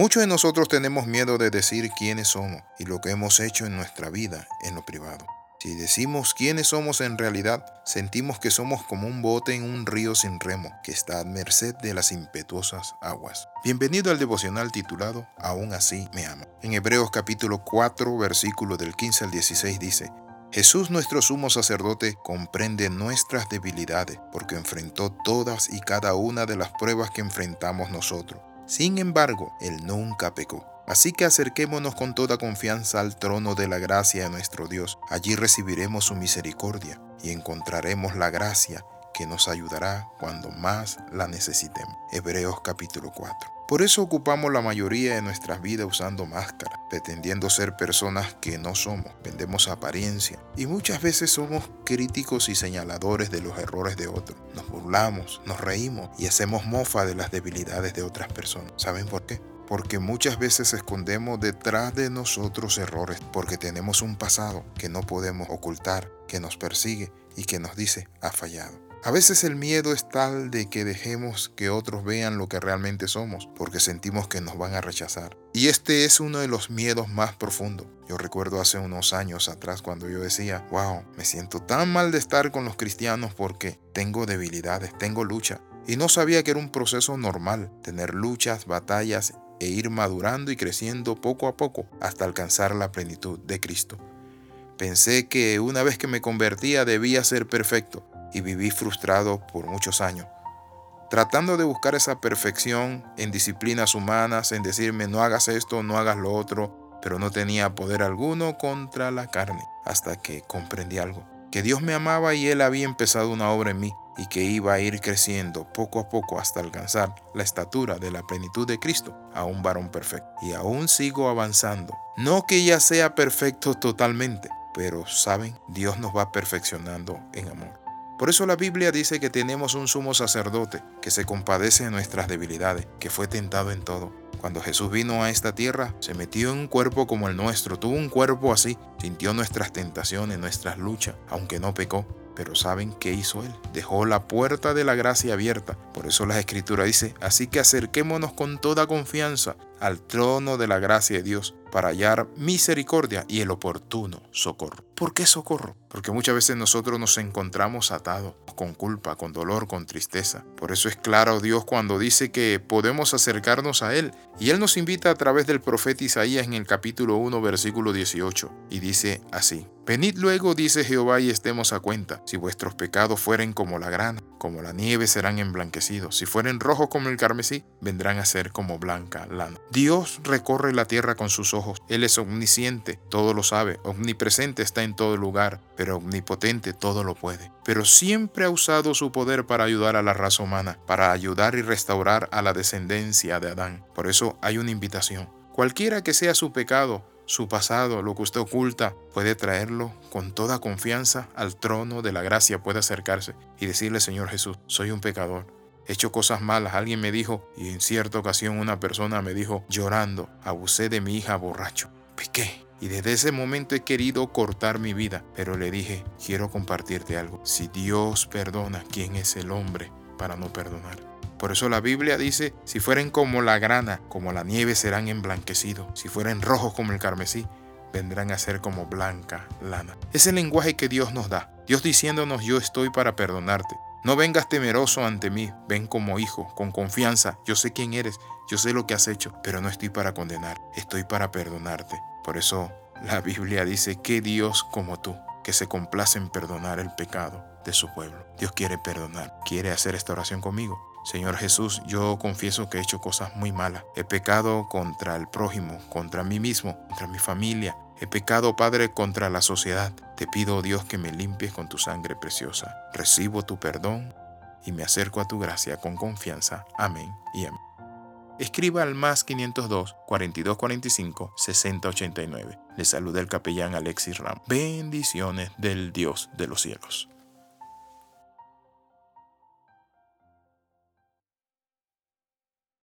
Muchos de nosotros tenemos miedo de decir quiénes somos y lo que hemos hecho en nuestra vida en lo privado. Si decimos quiénes somos en realidad, sentimos que somos como un bote en un río sin remo que está a merced de las impetuosas aguas. Bienvenido al devocional titulado Aún así me ama. En Hebreos capítulo 4, versículo del 15 al 16 dice, Jesús nuestro sumo sacerdote comprende nuestras debilidades porque enfrentó todas y cada una de las pruebas que enfrentamos nosotros. Sin embargo, Él nunca pecó. Así que acerquémonos con toda confianza al trono de la gracia de nuestro Dios. Allí recibiremos su misericordia y encontraremos la gracia que nos ayudará cuando más la necesitemos. Hebreos capítulo 4. Por eso ocupamos la mayoría de nuestras vidas usando máscara, pretendiendo ser personas que no somos, vendemos apariencia y muchas veces somos críticos y señaladores de los errores de otros. Nos burlamos, nos reímos y hacemos mofa de las debilidades de otras personas. ¿Saben por qué? porque muchas veces escondemos detrás de nosotros errores, porque tenemos un pasado que no podemos ocultar, que nos persigue y que nos dice ha fallado. A veces el miedo es tal de que dejemos que otros vean lo que realmente somos, porque sentimos que nos van a rechazar. Y este es uno de los miedos más profundos. Yo recuerdo hace unos años atrás cuando yo decía, wow, me siento tan mal de estar con los cristianos porque tengo debilidades, tengo lucha. Y no sabía que era un proceso normal, tener luchas, batallas e ir madurando y creciendo poco a poco hasta alcanzar la plenitud de Cristo. Pensé que una vez que me convertía debía ser perfecto y viví frustrado por muchos años, tratando de buscar esa perfección en disciplinas humanas, en decirme no hagas esto, no hagas lo otro, pero no tenía poder alguno contra la carne, hasta que comprendí algo, que Dios me amaba y Él había empezado una obra en mí y que iba a ir creciendo poco a poco hasta alcanzar la estatura de la plenitud de Cristo a un varón perfecto. Y aún sigo avanzando. No que ya sea perfecto totalmente, pero saben, Dios nos va perfeccionando en amor. Por eso la Biblia dice que tenemos un sumo sacerdote que se compadece de nuestras debilidades, que fue tentado en todo. Cuando Jesús vino a esta tierra, se metió en un cuerpo como el nuestro, tuvo un cuerpo así, sintió nuestras tentaciones, nuestras luchas, aunque no pecó. Pero ¿saben qué hizo él? Dejó la puerta de la gracia abierta. Por eso la escritura dice, así que acerquémonos con toda confianza al trono de la gracia de Dios para hallar misericordia y el oportuno socorro. ¿Por qué socorro? Porque muchas veces nosotros nos encontramos atados con culpa, con dolor, con tristeza. Por eso es claro Dios cuando dice que podemos acercarnos a Él. Y Él nos invita a través del profeta Isaías en el capítulo 1, versículo 18. Y dice así, Venid luego, dice Jehová, y estemos a cuenta. Si vuestros pecados fueren como la grana, como la nieve serán emblanquecidos. Si fueren rojos como el carmesí, vendrán a ser como blanca lana. Dios recorre la tierra con sus ojos. Él es omnisciente, todo lo sabe. Omnipresente está en todo lugar, pero omnipotente todo lo puede. Pero siempre ha usado su poder para ayudar a la raza humana, para ayudar y restaurar a la descendencia de Adán. Por eso hay una invitación. Cualquiera que sea su pecado, su pasado, lo que usted oculta, puede traerlo con toda confianza al trono de la gracia, puede acercarse y decirle, Señor Jesús, soy un pecador, he hecho cosas malas. Alguien me dijo, y en cierta ocasión una persona me dijo, llorando, abusé de mi hija borracho. Piqué. Y desde ese momento he querido cortar mi vida, pero le dije, quiero compartirte algo. Si Dios perdona, ¿quién es el hombre para no perdonar? Por eso la Biblia dice, si fueren como la grana, como la nieve serán emblanquecidos, si fueren rojos como el carmesí, vendrán a ser como blanca lana. Es el lenguaje que Dios nos da. Dios diciéndonos, yo estoy para perdonarte. No vengas temeroso ante mí, ven como hijo, con confianza. Yo sé quién eres, yo sé lo que has hecho, pero no estoy para condenar, estoy para perdonarte. Por eso la Biblia dice que Dios como tú, que se complace en perdonar el pecado de su pueblo. Dios quiere perdonar, quiere hacer esta oración conmigo. Señor Jesús, yo confieso que he hecho cosas muy malas. He pecado contra el prójimo, contra mí mismo, contra mi familia, He pecado, Padre, contra la sociedad. Te pido, oh Dios, que me limpies con tu sangre preciosa. Recibo tu perdón y me acerco a tu gracia con confianza. Amén y amén. Escriba al más 502 4245 6089. Le saluda el capellán Alexis Ram. Bendiciones del Dios de los cielos.